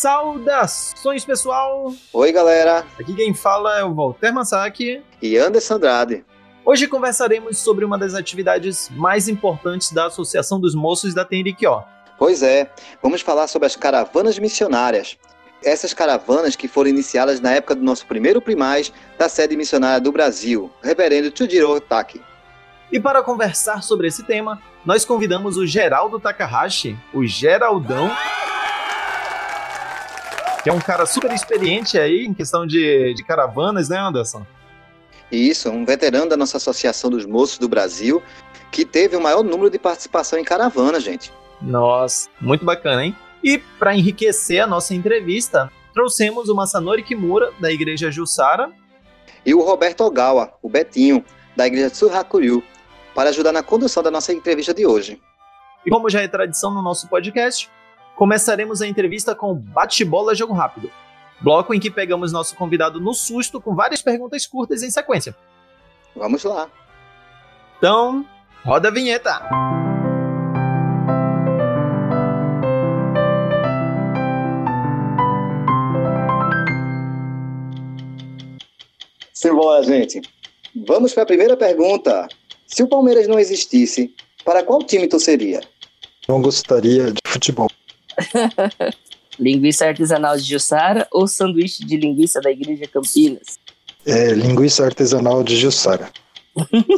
Saudações, pessoal! Oi, galera! Aqui quem fala é o Walter Masaki e Anderson Andrade. Hoje conversaremos sobre uma das atividades mais importantes da Associação dos Moços da Tenriquió. Pois é, vamos falar sobre as caravanas missionárias. Essas caravanas que foram iniciadas na época do nosso primeiro primaz da sede missionária do Brasil, Reverendo Chujiro Taki. E para conversar sobre esse tema, nós convidamos o Geraldo Takahashi, o Geraldão, que é um cara super experiente aí em questão de, de caravanas, né, Anderson? Isso, um veterano da nossa Associação dos Moços do Brasil, que teve o maior número de participação em caravana, gente. Nossa, muito bacana, hein? E para enriquecer a nossa entrevista, trouxemos o Masanori Kimura, da Igreja Jussara. E o Roberto Ogawa, o Betinho, da Igreja Tsuhakuryu, para ajudar na condução da nossa entrevista de hoje. E como já é tradição no nosso podcast, começaremos a entrevista com Bate-Bola Jogo Rápido, bloco em que pegamos nosso convidado no susto com várias perguntas curtas em sequência. Vamos lá. Então, roda a vinheta. Simbora, gente. Vamos para a primeira pergunta. Se o Palmeiras não existisse, para qual time torceria? Não gostaria de futebol. linguiça artesanal de Jussara ou sanduíche de linguiça da Igreja Campinas? É, linguiça artesanal de Jussara.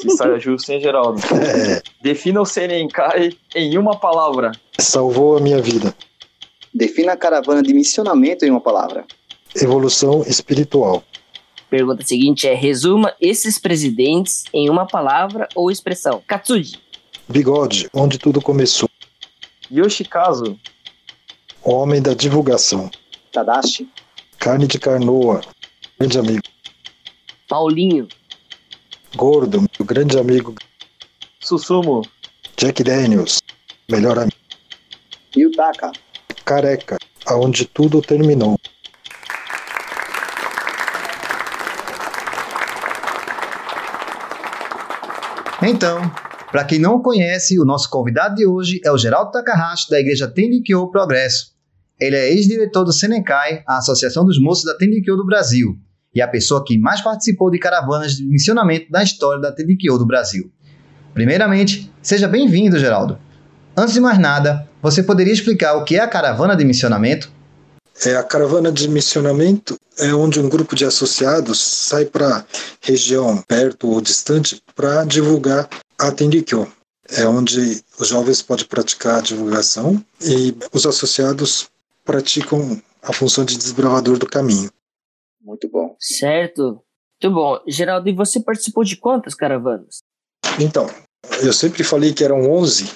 Se saia justo, hein, Geraldo? É. Defina o Senencai em uma palavra. Salvou a minha vida. Defina a caravana de missionamento em uma palavra. Evolução espiritual. Pergunta seguinte é: resuma esses presidentes em uma palavra ou expressão. Katsuji. Bigode, onde tudo começou. Yoshikazu, Homem da divulgação. Tadashi. Carne de carnoa. Grande amigo. Paulinho. Gordo, meu grande amigo. Susumo. Jack Daniels. Melhor amigo. Yutaka. Careca, aonde tudo terminou. Então, para quem não conhece, o nosso convidado de hoje é o Geraldo Takahashi, da Igreja Tendikyo Progresso. Ele é ex-diretor do Senecai, a Associação dos Moços da Tendikyo do Brasil, e a pessoa que mais participou de caravanas de missionamento da história da Tendikyo do Brasil. Primeiramente, seja bem-vindo, Geraldo. Antes de mais nada, você poderia explicar o que é a caravana de missionamento? É, a caravana de missionamento é onde um grupo de associados sai para região perto ou distante para divulgar a Tendikyo. É onde os jovens podem praticar a divulgação e os associados praticam a função de desbravador do caminho. Muito bom. Certo. Muito bom. Geraldo, e você participou de quantas caravanas? Então, eu sempre falei que eram 11,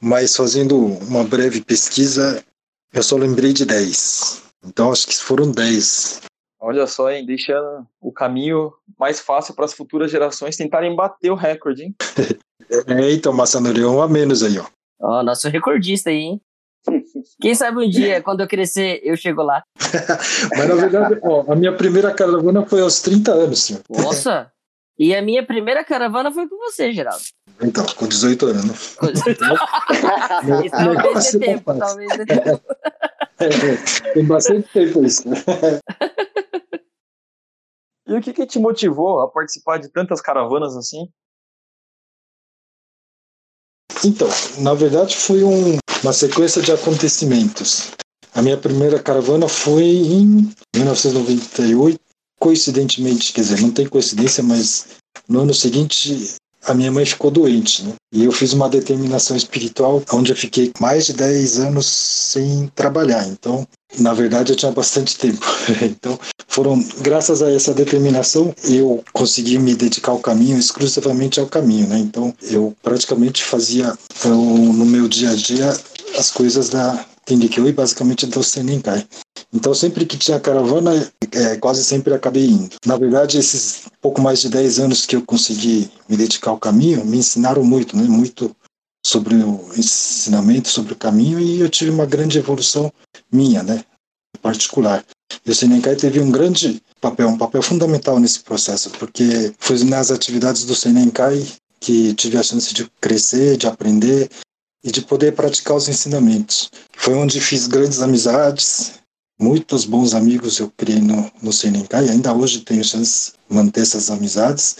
mas fazendo uma breve pesquisa, eu só lembrei de 10. Então, acho que foram 10. Olha só, hein? Deixa o caminho mais fácil para as futuras gerações tentarem bater o recorde, hein? é, então, Massanori, um a menos aí, ó. Ó, oh, nosso recordista aí, hein? Quem sabe um dia, quando eu crescer, eu chego lá. Mas na verdade, ó, a minha primeira caravana foi aos 30 anos, senhor. Nossa! E a minha primeira caravana foi com você, Geraldo. Então, com 18 anos. Com 18 anos. talvez dê tempo, talvez dê tempo. É, tem bastante tempo isso. E o que, que te motivou a participar de tantas caravanas assim? Então, na verdade foi um, uma sequência de acontecimentos. A minha primeira caravana foi em 1998, coincidentemente, quer dizer, não tem coincidência, mas no ano seguinte a minha mãe ficou doente, né? E eu fiz uma determinação espiritual onde eu fiquei mais de 10 anos sem trabalhar. Então, na verdade, eu tinha bastante tempo. então, foram graças a essa determinação eu consegui me dedicar ao caminho, exclusivamente ao caminho, né? Então, eu praticamente fazia então, no meu dia a dia as coisas da Tendikyo e basicamente do Senenkai. Então, sempre que tinha caravana, é, quase sempre acabei indo. Na verdade, esses pouco mais de 10 anos que eu consegui me dedicar ao caminho, me ensinaram muito, né? Muito sobre o ensinamento, sobre o caminho, e eu tive uma grande evolução minha, né? Particular. E o Senenkai teve um grande papel, um papel fundamental nesse processo, porque foi nas atividades do Senenkai que tive a chance de crescer, de aprender e de poder praticar os ensinamentos. Foi onde fiz grandes amizades, muitos bons amigos eu criei no, no Senenkai, ainda hoje tenho chance de manter essas amizades.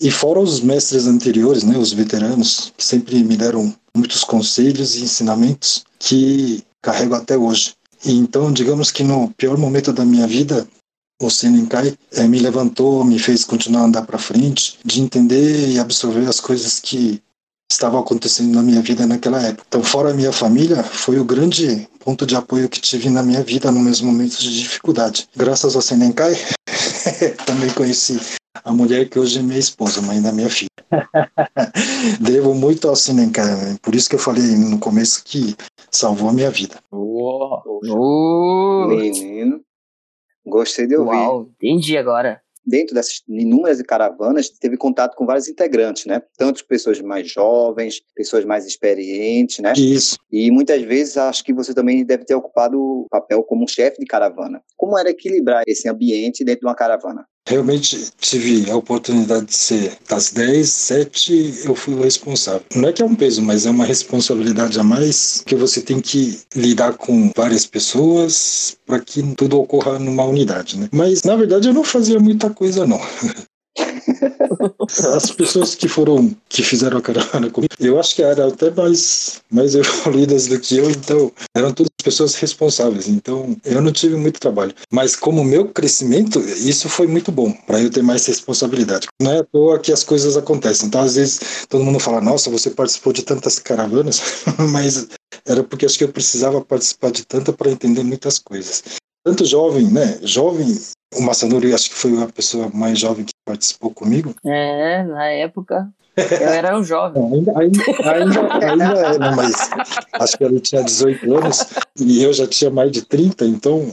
E fora os mestres anteriores, né, os veteranos, que sempre me deram muitos conselhos e ensinamentos que carrego até hoje. E então, digamos que no pior momento da minha vida, o Senenkai é, me levantou, me fez continuar a andar para frente, de entender e absorver as coisas que estavam acontecendo na minha vida naquela época. Então, fora a minha família, foi o grande ponto de apoio que tive na minha vida nos meus momentos de dificuldade. Graças ao Senenkai, também conheci a mulher que hoje é minha esposa, mãe da minha filha. Devo muito ao Senenkai, por isso que eu falei no começo que salvou a minha vida. Uou. Uou. Menino. Gostei de ouvir. Uau, entendi agora. Dentro dessas inúmeras caravanas, teve contato com vários integrantes, né? Tanto pessoas mais jovens, pessoas mais experientes, né? Isso. E muitas vezes acho que você também deve ter ocupado o papel como chefe de caravana. Como era equilibrar esse ambiente dentro de uma caravana? Realmente tive a oportunidade de ser das 10, 7 eu fui o responsável. Não é que é um peso, mas é uma responsabilidade a mais que você tem que lidar com várias pessoas para que tudo ocorra numa unidade, né? Mas na verdade eu não fazia muita coisa não. As pessoas que foram, que fizeram a caravana comigo, eu acho que eram até mais, mais evoluídas do que eu, então eram todas pessoas responsáveis, então eu não tive muito trabalho. Mas como meu crescimento, isso foi muito bom, para eu ter mais responsabilidade. Não é à toa que as coisas acontecem. Então, às vezes, todo mundo fala, nossa, você participou de tantas caravanas, mas era porque acho que eu precisava participar de tanta para entender muitas coisas tanto jovem, né? Jovem o Massanori acho que foi a pessoa mais jovem que participou comigo. É, na época eu era um jovem. ainda, ainda, ainda, ainda é, né? mas acho que ele tinha 18 anos e eu já tinha mais de 30, então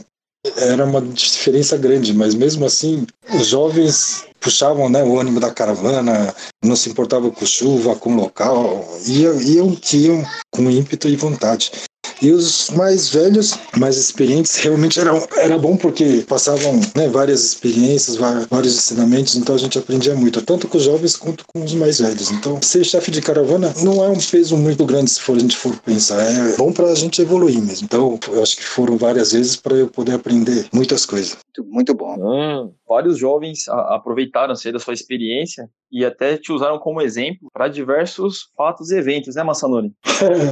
era uma diferença grande, mas mesmo assim, os jovens puxavam né, o ânimo da caravana, não se importavam com chuva, com local, iam, iam iam com ímpeto e vontade. E os mais velhos, mais experientes, realmente era, era bom porque passavam né, várias experiências, vários ensinamentos, então a gente aprendia muito, tanto com os jovens quanto com os mais velhos. Então, ser chefe de caravana não é um peso muito grande se for, a gente for pensar, é bom para a gente evoluir mesmo. Então, eu acho que foram várias vezes para eu poder aprender muitas coisas. Muito, muito bom. Hum, vários jovens aproveitaram-se da sua experiência e até te usaram como exemplo para diversos fatos e eventos, né, Massanori?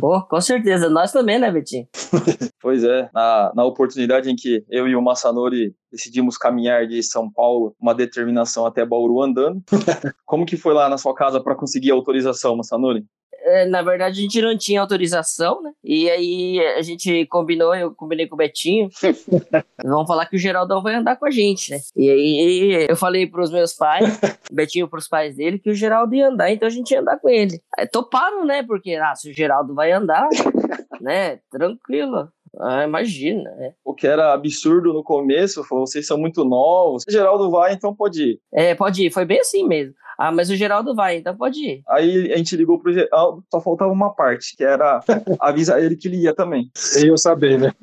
Pô, com certeza. Nós também, né, Betinho? pois é. Na, na oportunidade em que eu e o Massanori decidimos caminhar de São Paulo, uma determinação até Bauru andando. Como que foi lá na sua casa para conseguir a autorização, Massanori? É, na verdade, a gente não tinha autorização, né? E aí a gente combinou, eu combinei com o Betinho. vamos falar que o Geraldão vai andar com a gente, né? E aí eu falei pros meus pais, Betinho pros pais dele, que o Geraldo ia andar, então a gente ia andar com ele. Aí toparam, né? Porque, ah, se o Geraldo vai andar, né? Tranquilo. Ah, imagina, né? O que era absurdo no começo, falou, vocês são muito novos. O Geraldo vai, então pode ir. É, pode ir. Foi bem assim mesmo. Ah, mas o Geraldo vai, então pode ir. Aí a gente ligou pro Geraldo, só faltava uma parte, que era avisar ele que ele ia também. E eu saber, né?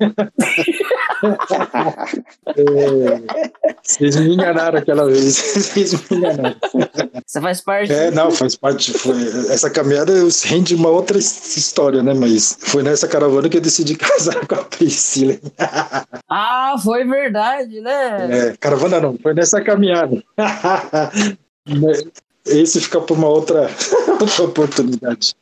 é, vocês me enganaram aquela vez. Vocês me enganaram. Você faz parte. É, não, faz parte. Foi, essa caminhada rende uma outra história, né? Mas foi nessa caravana que eu decidi casar com a Priscila. ah, foi verdade, né? É, caravana não, foi nessa caminhada. Esse fica para uma outra, outra oportunidade.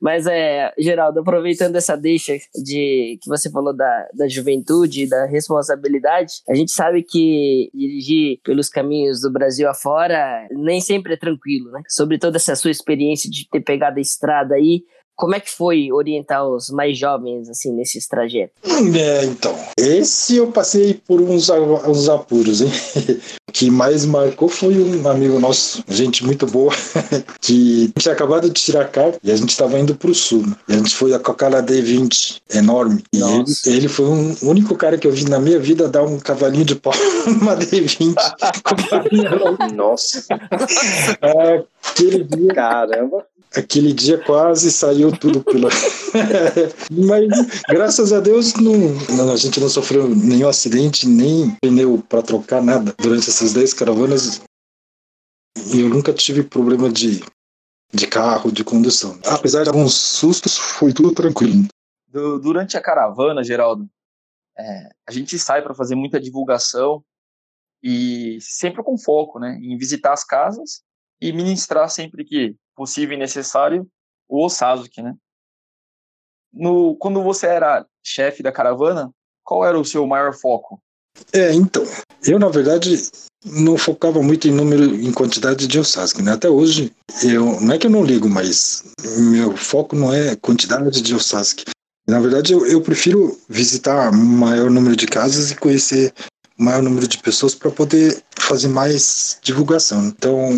Mas é, Geraldo, aproveitando essa deixa de que você falou da, da juventude, da responsabilidade, a gente sabe que dirigir pelos caminhos do Brasil afora nem sempre é tranquilo, né? Sobre toda essa sua experiência de ter pegado a estrada aí, como é que foi orientar os mais jovens, assim, nesses trajetos? É, então, esse eu passei por uns, uns apuros, hein? O que mais marcou foi um amigo nosso, gente muito boa, que tinha acabado de tirar a carta e a gente estava indo para o sul. Né? E a gente foi com aquela D20 enorme. E ele, ele, foi um, o único cara que eu vi na minha vida dar um cavalinho de pau numa D20. Nossa. Aquele dia. Caramba aquele dia quase saiu tudo pela. Mas graças a Deus não, a gente não sofreu nenhum acidente, nem pneu para trocar nada durante essas 10 caravanas. E eu nunca tive problema de, de carro, de condução. Apesar de alguns sustos, foi tudo tranquilo. durante a caravana, Geraldo, é, a gente sai para fazer muita divulgação e sempre com foco, né, em visitar as casas e ministrar sempre que possível e necessário o Osazuki, né. No, quando você era chefe da caravana, qual era o seu maior foco? É, então, eu na verdade não focava muito em número, em quantidade de Osasco, né? Até hoje, eu não é que eu não ligo, mas meu foco não é quantidade de Osasco. Na verdade, eu, eu prefiro visitar maior número de casas e conhecer maior número de pessoas para poder fazer mais divulgação. Então,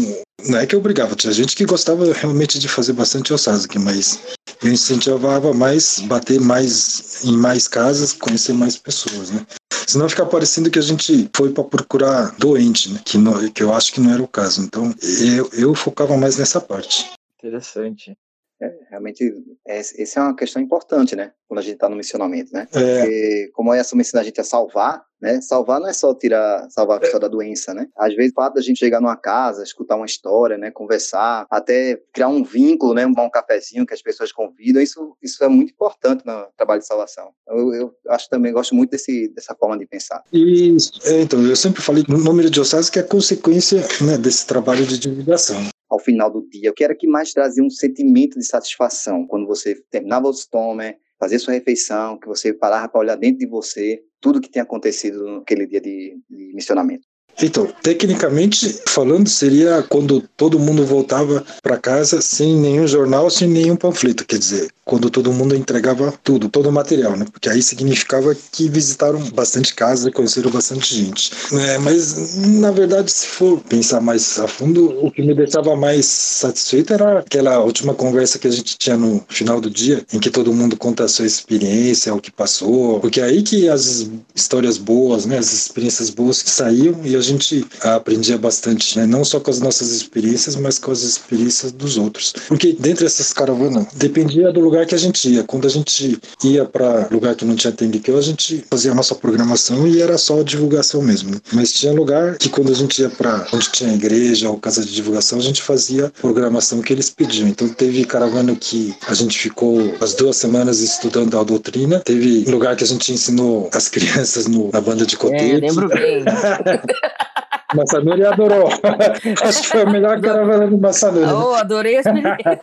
não é que eu brigava, tinha gente que gostava realmente de fazer bastante Osasco, mas eu incentivava mais, bater mais em mais casas, conhecer mais pessoas, né? Senão fica parecendo que a gente foi para procurar doente, né? Que, não, que eu acho que não era o caso. Então, eu, eu focava mais nessa parte. Interessante. É, realmente, essa é uma questão importante, né? Quando a gente está no missionamento, né? É. Porque, como essa ensina a gente a salvar, né? Salvar não é só tirar, salvar a questão da doença, né? Às vezes, o fato da gente chegar numa casa, escutar uma história, né? Conversar, até criar um vínculo, né? Um cafezinho que as pessoas convidam, isso, isso é muito importante no trabalho de salvação. Eu, eu acho também, gosto muito desse, dessa forma de pensar. E, é, então, eu sempre falei no número de dioceses que é consequência né, desse trabalho de divulgação ao final do dia? O que era que mais trazia um sentimento de satisfação quando você terminava o stomer, fazer sua refeição, que você parava para olhar dentro de você tudo que tinha acontecido naquele dia de, de missionamento? Então, tecnicamente falando, seria quando todo mundo voltava para casa sem nenhum jornal, sem nenhum panfleto. Quer dizer, quando todo mundo entregava tudo, todo o material, né? Porque aí significava que visitaram bastante casa conheceram bastante gente. É, mas, na verdade, se for pensar mais a fundo, o que me deixava mais satisfeito era aquela última conversa que a gente tinha no final do dia, em que todo mundo conta a sua experiência, o que passou, porque é aí que as histórias boas, né? As experiências boas que saíam e a gente aprendia bastante, né? Não só com as nossas experiências, mas com as experiências dos outros. Porque dentro dessas caravanas, dependia do lugar que a gente ia. Quando a gente ia para lugar que não tinha TNQ, a gente fazia a nossa programação e era só divulgação mesmo. Né? Mas tinha lugar que quando a gente ia para onde tinha igreja ou casa de divulgação, a gente fazia programação que eles pediam. Então teve caravana que a gente ficou as duas semanas estudando a doutrina. Teve lugar que a gente ensinou as crianças no, na banda de cotete. É, lembro bem. Massanuri adorou. Acho que foi a melhor caravana do Massanuri. Oh, adorei a experiência.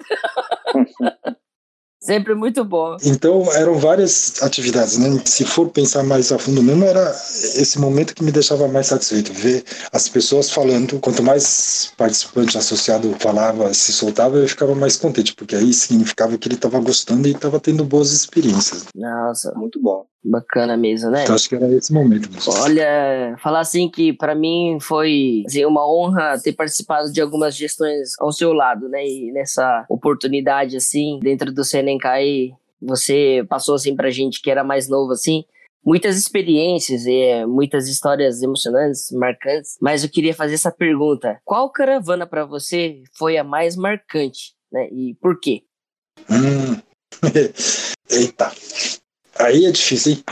Sempre muito bom. Então eram várias atividades, né? Se for pensar mais a fundo mesmo, era esse momento que me deixava mais satisfeito, ver as pessoas falando. Quanto mais participante associado falava, se soltava, eu ficava mais contente, porque aí significava que ele estava gostando e estava tendo boas experiências. Nossa, Muito bom. Bacana mesmo, né? Então acho que era esse momento. mesmo. Olha, falar assim que pra mim foi assim, uma honra ter participado de algumas gestões ao seu lado, né? E nessa oportunidade assim, dentro do Senencai, você passou assim pra gente que era mais novo assim, muitas experiências e é, muitas histórias emocionantes, marcantes, mas eu queria fazer essa pergunta: qual caravana pra você foi a mais marcante, né? E por quê? Hum. Eita. Aí é difícil, hein?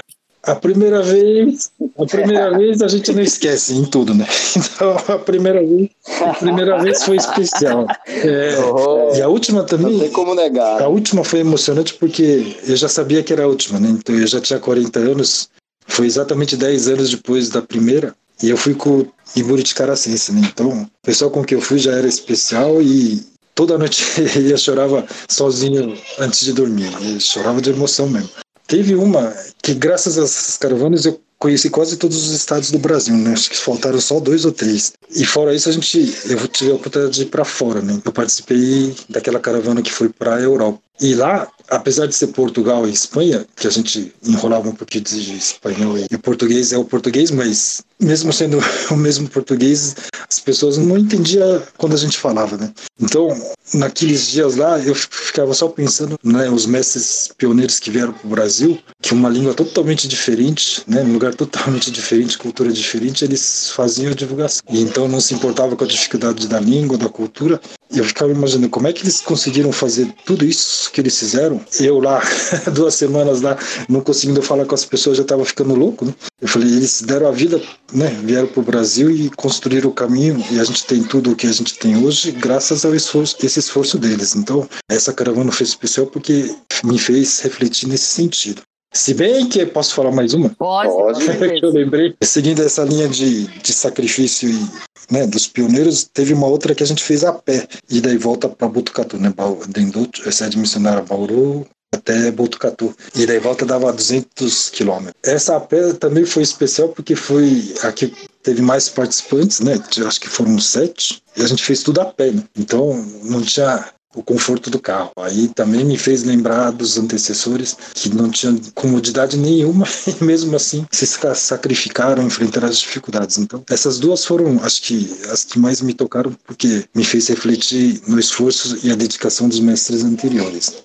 A primeira vez, a primeira vez a gente não esquece em tudo, né? Então a primeira vez, a primeira vez foi especial. É, Oh, e a última não também, tem como negar. a última foi emocionante porque eu já sabia que era a última, né? Então eu já tinha 40 anos, foi exatamente 10 anos depois da primeira, e eu fui com o Iburi Caracense, né? Então o pessoal com que eu fui já era especial e toda noite eu chorava sozinho antes de dormir, eu chorava de emoção mesmo. Teve uma que, graças essas caravanas, eu conheci quase todos os estados do Brasil, né? Acho que faltaram só dois ou três. E fora isso, a gente, eu tive a oportunidade de ir para fora, né? Eu participei daquela caravana que foi para a Europa. E lá, apesar de ser Portugal e Espanha, que a gente enrolava um pouquinho de espanhol e português é o português, mas mesmo sendo o mesmo português, as pessoas não entendiam quando a gente falava, né? Então, naqueles dias lá, eu ficava só pensando, né, os mestres pioneiros que vieram para o Brasil, que uma língua totalmente diferente, né, um lugar totalmente diferente, cultura diferente, eles faziam a divulgação. E então não se importava com a dificuldade da língua, da cultura. E eu ficava imaginando como é que eles conseguiram fazer tudo isso que eles fizeram. Eu lá, duas semanas lá, não conseguindo falar com as pessoas, já estava ficando louco, né? Eu falei, eles deram a vida, né? Vieram para o Brasil e construíram o caminho. E a gente tem tudo o que a gente tem hoje, graças ao esforço, esse esforço deles. Então, essa caravana foi especial porque me fez refletir nesse sentido. Se bem que posso falar mais uma? Pode, Pode. eu lembrei. Seguindo essa linha de, de sacrifício e, né, dos pioneiros, teve uma outra que a gente fez a pé. E daí volta para Botucatu, né? Dendô, sede missionária Bauru até Botucatu. E daí volta dava 200 quilômetros. Essa a pé também foi especial porque foi a que teve mais participantes, né? Acho que foram sete. E a gente fez tudo a pé, né? Então não tinha o conforto do carro. Aí também me fez lembrar dos antecessores que não tinham comodidade nenhuma e mesmo assim se sa- sacrificaram, enfrentaram as dificuldades. Então, essas duas foram, acho que, as que mais me tocaram porque me fez refletir no esforço e a dedicação dos mestres anteriores.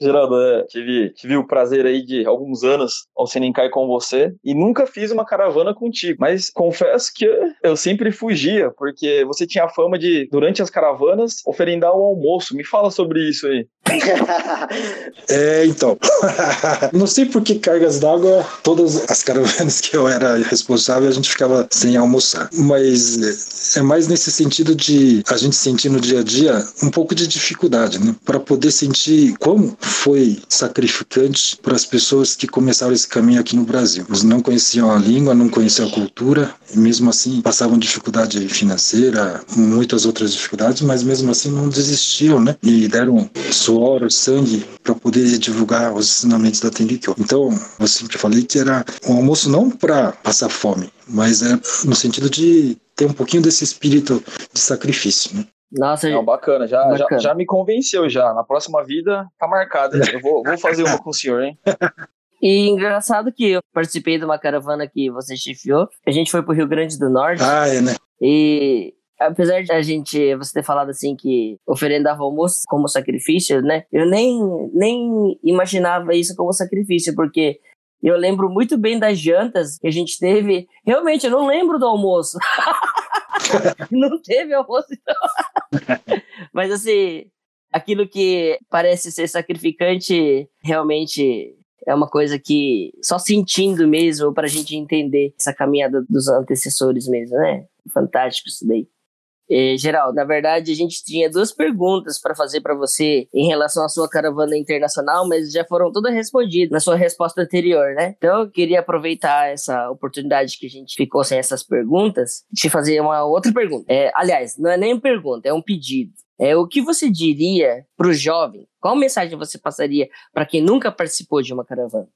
Geraldo, é, tive, tive o prazer aí de alguns anos ao Senencai com você e nunca fiz uma caravana contigo, mas confesso que eu sempre fugia, porque você tinha a fama de, durante as caravanas, oferendar o almoço. Me fala sobre isso aí. É, então. não sei por que cargas d'água, todas as caravanas que eu era responsável, a gente ficava sem almoçar. Mas é mais nesse sentido de a gente sentir no dia a dia um pouco de dificuldade, né? Para poder sentir como foi sacrificante para as pessoas que começaram esse caminho aqui no Brasil. Eles não conheciam a língua, não conheciam a cultura, e mesmo assim passavam dificuldade financeira, muitas outras dificuldades, mas mesmo assim não desistiam, né? E deram suor, sangue para poder divulgar os ensinamentos da Tendikyo. Então, eu sempre falei que era um almoço não para passar fome, mas é no sentido de ter um pouquinho desse espírito de sacrifício, né? Nossa, Não, bacana, já, já, Bacana. já me convenceu já. Na próxima vida tá marcado. Eu vou, vou fazer uma com o senhor, hein? e engraçado que eu participei de uma caravana que você chefiou. A gente foi pro Rio Grande do Norte. Ah, é, né? E apesar de a gente, você ter falado assim que oferendava almoço como sacrifício, né? Eu nem, nem imaginava isso como sacrifício, porque eu lembro muito bem das jantas que a gente teve. Realmente, eu não lembro do almoço. não teve almoço, então. Mas assim, aquilo que parece ser sacrificante realmente é uma coisa que só sentindo mesmo pra gente entender essa caminhada dos antecessores mesmo, né? Fantástico isso daí. Eh, Geraldo, na verdade, a gente tinha duas perguntas para fazer para você em relação à sua caravana internacional, mas já foram todas respondidas na sua resposta anterior, né? Então, eu queria aproveitar essa oportunidade que a gente ficou sem essas perguntas, te fazer uma outra pergunta. É, aliás, não é nem pergunta, é um pedido. É, o que você diria para o jovem? Qual mensagem você passaria para quem nunca participou de uma caravana?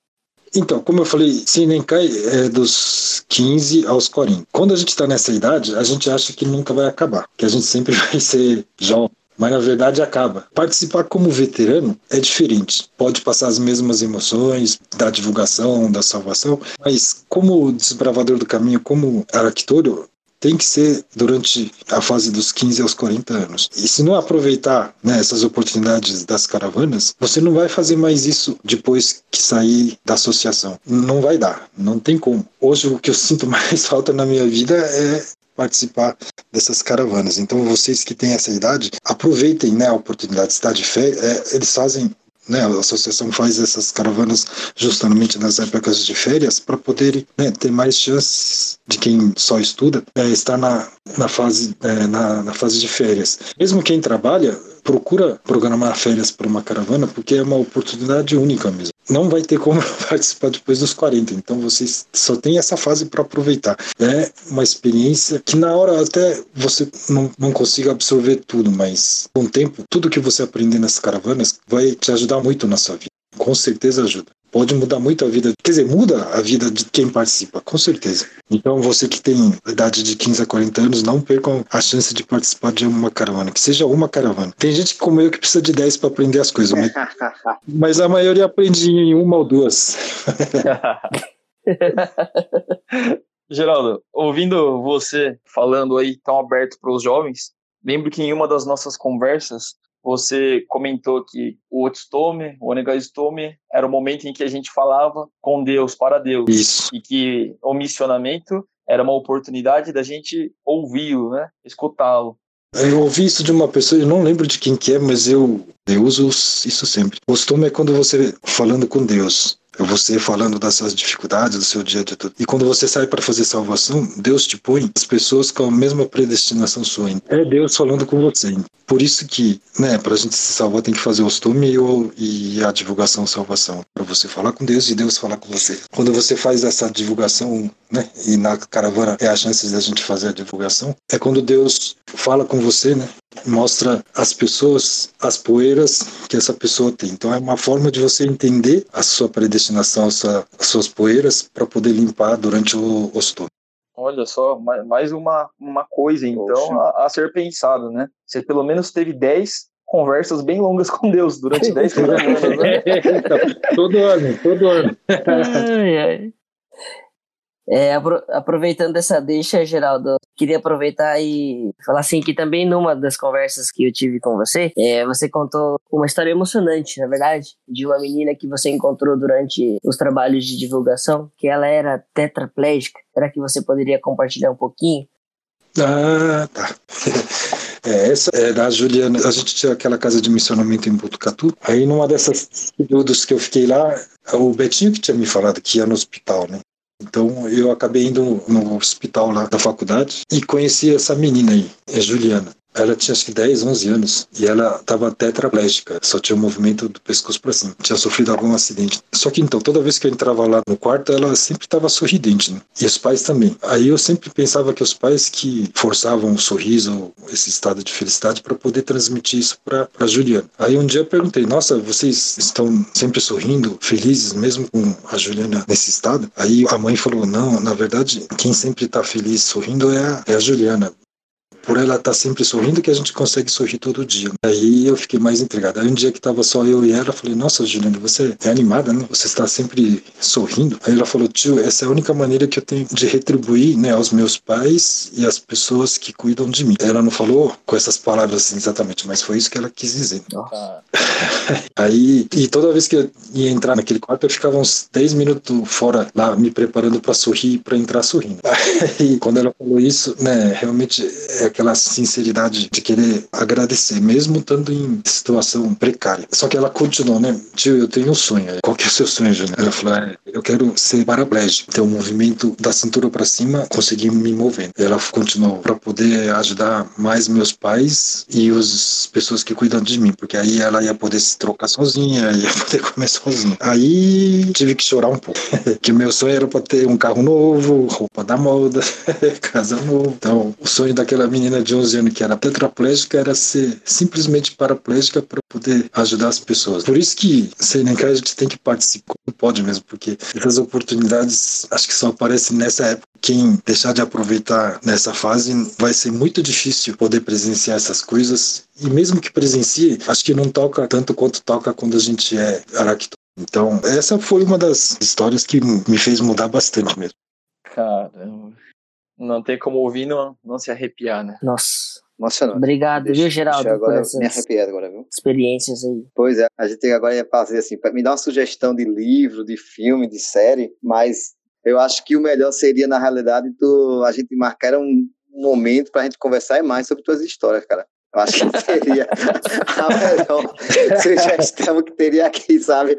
Então, como eu falei, Sinenkai é dos 15 aos 40. Quando a gente está nessa idade, a gente acha que nunca vai acabar, que a gente sempre vai ser jovem. Mas na verdade acaba. Participar como veterano é diferente. Pode passar as mesmas emoções da divulgação, da salvação, mas como desbravador do caminho, como arquitôrio, tem que ser durante a fase dos 15 aos 40 anos. E se não aproveitar né, essas oportunidades das caravanas, você não vai fazer mais isso depois que sair da associação. Não vai dar, não tem como. Hoje o que eu sinto mais falta na minha vida é participar dessas caravanas. Então vocês que têm essa idade, aproveitem né, a oportunidade. Está de fé, é, eles fazem né, a associação faz essas caravanas justamente nas épocas de férias para poderem né, ter mais chances de quem só estuda é, estar na, na, fase, é, na, na fase de férias. Mesmo quem trabalha, procura programar férias para uma caravana porque é uma oportunidade única mesmo. Não vai ter como participar depois dos 40, então vocês só tem essa fase para aproveitar. É uma experiência que na hora até você não, não consiga absorver tudo, mas com o tempo, tudo que você aprender nessas caravanas vai te ajudar muito na sua vida. Com certeza ajuda pode mudar muito a vida, quer dizer, muda a vida de quem participa, com certeza. Então, você que tem idade de 15 a 40 anos, não percam a chance de participar de uma caravana, que seja uma caravana. Tem gente como eu que precisa de 10 para aprender as coisas, mas, mas a maioria aprende em uma ou duas. Geraldo, ouvindo você falando aí tão aberto para os jovens, lembro que em uma das nossas conversas você comentou que o Otstome, o Onegastome, era o momento em que a gente falava com Deus, para Deus. Isso. E que o missionamento era uma oportunidade da gente ouvi-lo, né? Escutá-lo. Eu ouvi isso de uma pessoa, eu não lembro de quem que é, mas eu, eu uso isso sempre. Costume é quando você falando com Deus. Você falando das suas dificuldades, do seu dia a dia. E quando você sai para fazer salvação, Deus te põe as pessoas com a mesma predestinação sua. É Deus falando com você. Por isso que, né, para a gente se salvar tem que fazer o costume e a divulgação salvação. Para você falar com Deus e Deus falar com você. Quando você faz essa divulgação, né, e na caravana é a chance da gente fazer a divulgação, é quando Deus fala com você, né, mostra às pessoas as poeiras que essa pessoa tem. Então é uma forma de você entender a sua predestinação, a sua, as suas poeiras para poder limpar durante o estudo. Olha só, mais uma, uma coisa então a, a, ser pensado, né? Você pelo menos teve 10 conversas bem longas com Deus durante 10 anos, né? todo ano, todo ano. ai, ai. É, aproveitando essa deixa, Geraldo, queria aproveitar e falar assim que também numa das conversas que eu tive com você, é, você contou uma história emocionante, na verdade, de uma menina que você encontrou durante os trabalhos de divulgação, que ela era tetraplégica. Será que você poderia compartilhar um pouquinho? Ah, tá. É, essa é da Juliana. A gente tinha aquela casa de missionamento em Botucatu. Aí, numa dessas períodos que eu fiquei lá, o Betinho que tinha me falado que ia no hospital, né? Então eu acabei indo no hospital lá da faculdade e conheci essa menina aí, é Juliana. Ela tinha acho que 10, 11 anos e ela estava tetraplégica, só tinha o movimento do pescoço para cima. Tinha sofrido algum acidente. Só que então, toda vez que eu entrava lá no quarto, ela sempre estava sorridente, né? E os pais também. Aí eu sempre pensava que os pais que forçavam o sorriso, esse estado de felicidade, para poder transmitir isso para Juliana. Aí um dia eu perguntei: Nossa, vocês estão sempre sorrindo, felizes, mesmo com a Juliana nesse estado? Aí a mãe falou: Não, na verdade, quem sempre está feliz sorrindo é a, é a Juliana por ela estar tá sempre sorrindo que a gente consegue sorrir todo dia. Aí eu fiquei mais intrigado. Aí um dia que estava só eu e ela, falei, nossa, Juliana, você é animada, né? Você está sempre sorrindo. Aí ela falou, tio, essa é a única maneira que eu tenho de retribuir né, aos meus pais e às pessoas que cuidam de mim. Ela não falou com essas palavras assim exatamente, mas foi isso que ela quis dizer. Aí, e toda vez que eu ia entrar naquele quarto, eu ficava uns 10 minutos fora lá, me preparando para sorrir, para entrar sorrindo. Aí, quando ela falou isso, né, realmente é aquela sinceridade de querer agradecer, mesmo estando em situação precária. Só que ela continuou, né? Tio, eu tenho um sonho. Qual que é o seu sonho, Júnior? Ela falou, é, eu quero ser paraplégico, ter um movimento da cintura para cima, conseguir me mover. Ela continuou para poder ajudar mais meus pais e as pessoas que cuidam de mim, porque aí ela ia poder se trocar sozinha, ia poder comer sozinha. Aí tive que chorar um pouco, que meu sonho era para ter um carro novo, roupa da moda, casa nova. Então, o sonho daquela menina menina de 11 anos que era tetraplégica era ser simplesmente paraplégica para poder ajudar as pessoas. Por isso que Seneca a gente tem que participar, não pode mesmo, porque essas oportunidades acho que só aparecem nessa época. Quem deixar de aproveitar nessa fase vai ser muito difícil poder presenciar essas coisas. E mesmo que presencie, acho que não toca tanto quanto toca quando a gente é aracto. Então, essa foi uma das histórias que me fez mudar bastante mesmo. Caramba não tem como ouvir não, não se arrepiar, né? Nossa. Emocionante. Obrigado, deixa, viu, Geraldo, deixa agora, por essas me arrepiar agora, viu? experiências aí. Pois é, a gente agora ia fazer assim, me dar uma sugestão de livro, de filme, de série, mas eu acho que o melhor seria, na realidade, tu, a gente marcar um momento pra gente conversar mais sobre tuas histórias, cara. Eu acho que seria a melhor sugestão que teria aqui, sabe?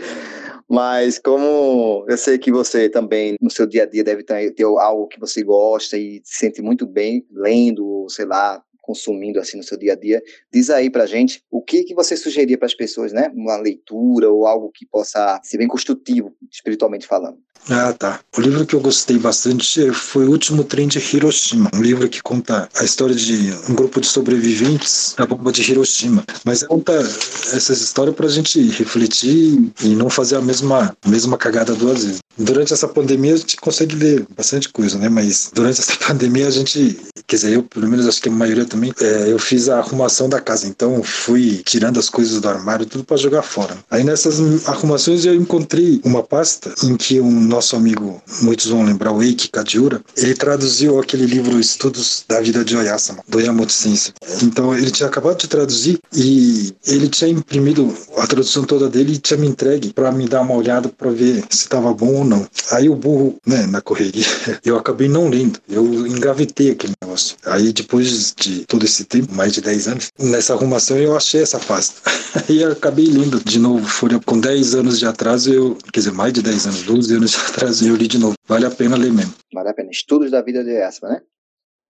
Mas como eu sei que você também, no seu dia a dia, deve ter, ter algo que você gosta e se sente muito bem lendo, sei lá, consumindo assim no seu dia a dia. Diz aí pra gente o que que você sugeria para as pessoas, né? Uma leitura ou algo que possa ser bem construtivo, espiritualmente falando. Ah, tá. O livro que eu gostei bastante foi O Último Trem de Hiroshima, um livro que conta a história de um grupo de sobreviventes da bomba de Hiroshima. Mas conta essas histórias para a gente refletir e não fazer a mesma, mesma cagada duas vezes. Durante essa pandemia a gente consegue ler bastante coisa, né? Mas durante essa pandemia a gente, quer dizer, eu pelo menos acho que a maioria também, é, eu fiz a arrumação da casa, então fui tirando as coisas do armário tudo para jogar fora. Aí nessas arrumações eu encontrei uma pasta em que um nosso amigo, muitos vão lembrar, o Eiki Kajiura, ele traduziu aquele livro Estudos da Vida de Oyasama, do Yamamoto Sensei. Então ele tinha acabado de traduzir e ele tinha imprimido a tradução toda dele e tinha me entregue para me dar uma olhada para ver se estava bom ou não. Aí o burro, né, na correria, eu acabei não lendo, eu engavetei aquele negócio. Aí depois de todo esse tempo, mais de 10 anos, nessa arrumação eu achei essa pasta. Eu acabei lendo de novo, Folha com 10 anos de atraso, eu, quer dizer, mais de 10 anos, 12 anos de atraso, eu li de novo. Vale a pena ler mesmo. Vale a pena. Estudos da vida de Esma, né?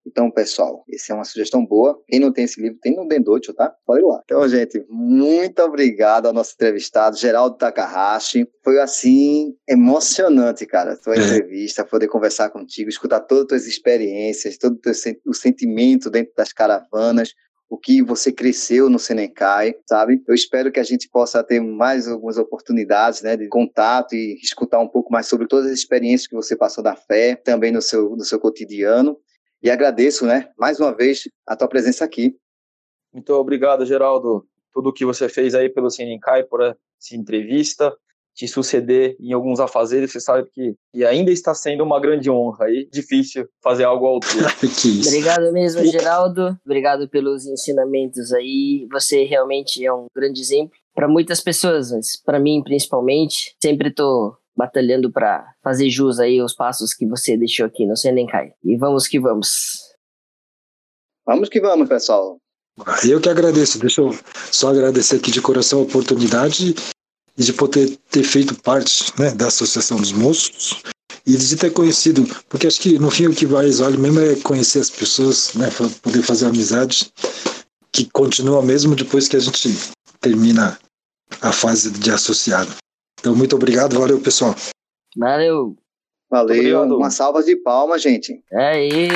Então, pessoal, essa é uma sugestão boa. Quem não tem esse livro, tem no Dendocho, tá? Pode ir lá. Então, gente, muito obrigado ao nosso entrevistado, Geraldo Takahashi. Foi, assim, emocionante, cara, a tua é. entrevista, poder conversar contigo, escutar todas as tuas experiências, todo o sentimento dentro das caravanas, o que você cresceu no Senenkai, sabe? Eu espero que a gente possa ter mais algumas oportunidades, né, de contato e escutar um pouco mais sobre todas as experiências que você passou da fé, também no seu, no seu cotidiano. E agradeço, né, mais uma vez, a tua presença aqui. Muito obrigado, Geraldo. Tudo o que você fez aí pelo Senenkai, por essa entrevista, te suceder em alguns afazeres, você sabe que e ainda está sendo uma grande honra e difícil fazer algo à altura. Obrigado mesmo, Geraldo. Obrigado pelos ensinamentos aí. Você realmente é um grande exemplo para muitas pessoas, mas para mim principalmente. Sempre estou batalhando para fazer jus aí os passos que você deixou aqui no Senenkai. E vamos que vamos. Vamos que vamos, pessoal. Eu que agradeço. Deixa eu só agradecer aqui de coração a oportunidade e de poder ter feito parte né, da Associação dos Moços e de ter conhecido, porque acho que no fim o que mais vale mesmo é conhecer as pessoas, né, poder fazer amizade que continua mesmo depois que a gente termina a fase de associado. Então, muito obrigado, valeu pessoal. Valeu. Valeu, uma salva de palmas, gente. É aí.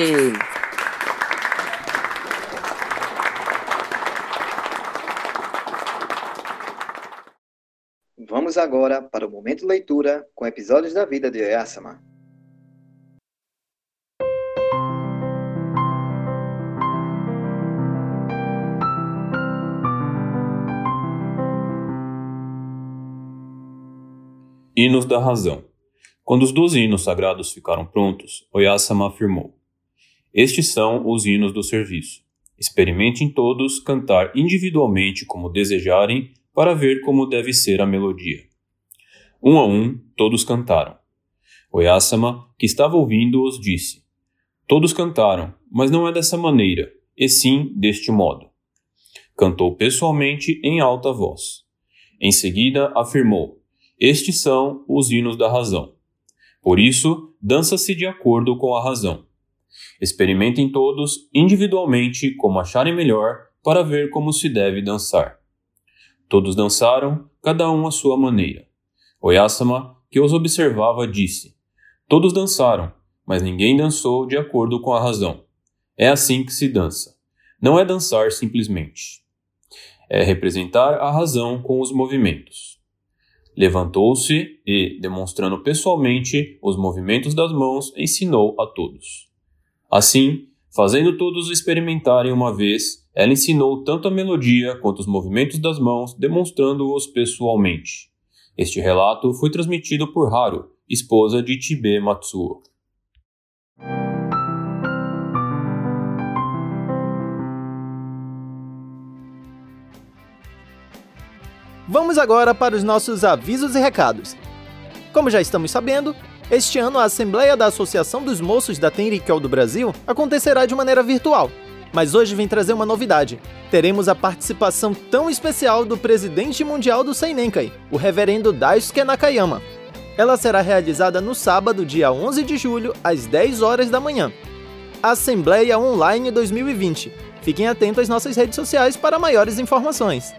Vamos agora para o momento leitura com episódios da vida de Oyasama. Hinos da Razão Quando os doze hinos sagrados ficaram prontos, Oyasama afirmou: Estes são os hinos do serviço. Experimentem todos cantar individualmente como desejarem para ver como deve ser a melodia. Um a um, todos cantaram. Oyasama, que estava ouvindo-os, disse: Todos cantaram, mas não é dessa maneira, e sim deste modo. Cantou pessoalmente em alta voz. Em seguida, afirmou: Estes são os hinos da razão. Por isso, dança-se de acordo com a razão. Experimentem todos individualmente como acharem melhor para ver como se deve dançar. Todos dançaram, cada um à sua maneira. Oyasama, que os observava, disse: Todos dançaram, mas ninguém dançou de acordo com a razão. É assim que se dança. Não é dançar simplesmente. É representar a razão com os movimentos. Levantou-se e, demonstrando pessoalmente os movimentos das mãos, ensinou a todos. Assim, fazendo todos experimentarem uma vez, ela ensinou tanto a melodia quanto os movimentos das mãos, demonstrando-os pessoalmente. Este relato foi transmitido por Haru, esposa de Tibe Matsuo. Vamos agora para os nossos avisos e recados. Como já estamos sabendo, este ano a Assembleia da Associação dos Moços da Tenrikyo do Brasil acontecerá de maneira virtual, mas hoje vem trazer uma novidade. Teremos a participação tão especial do presidente mundial do Seinenkai, o reverendo Daisuke Nakayama. Ela será realizada no sábado, dia 11 de julho, às 10 horas da manhã. Assembleia Online 2020. Fiquem atentos às nossas redes sociais para maiores informações.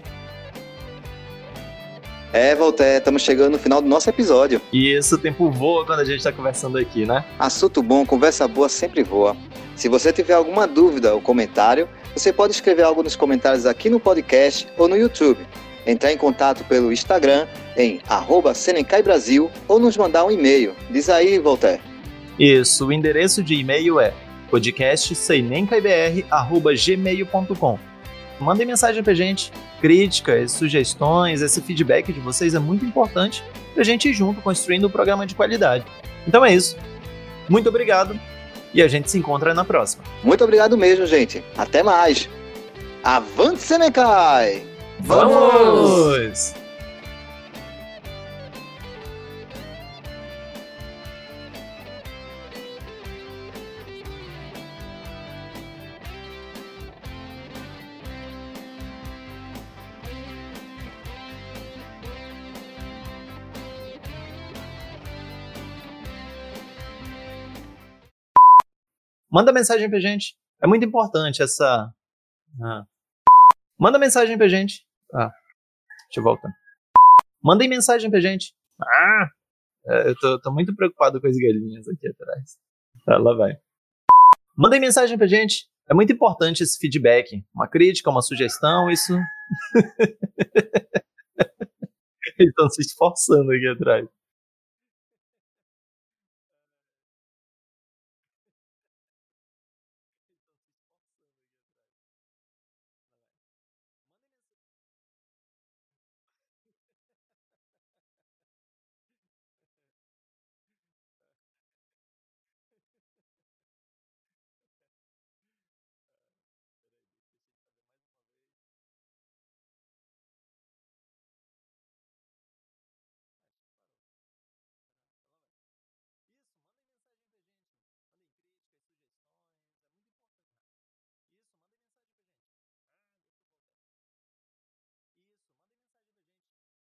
É, Voltaire, estamos chegando no final do nosso episódio. E isso, o tempo voa quando a gente está conversando aqui, né? Assunto bom, conversa boa sempre voa. Se você tiver alguma dúvida ou comentário, você pode escrever algo nos comentários aqui no podcast ou no YouTube. Entrar em contato pelo Instagram em Brasil ou nos mandar um e-mail. Diz aí, Voltaire. Isso, o endereço de e-mail é podcastsenencaiBR.gmail.com Mandem mensagem pra gente, críticas, sugestões, esse feedback de vocês é muito importante pra gente ir junto construindo um programa de qualidade. Então é isso. Muito obrigado e a gente se encontra na próxima. Muito obrigado mesmo, gente. Até mais. Avante Senecai! Vamos! Manda mensagem pra gente. É muito importante essa. Ah. Manda mensagem pra gente. Ah, deixa eu voltar. Mandem mensagem pra gente. Ah! É, eu tô, tô, muito preocupado com as galinhas aqui atrás. Tá, lá vai. Mandem mensagem pra gente. É muito importante esse feedback. Uma crítica, uma sugestão, isso. Eles estão se esforçando aqui atrás.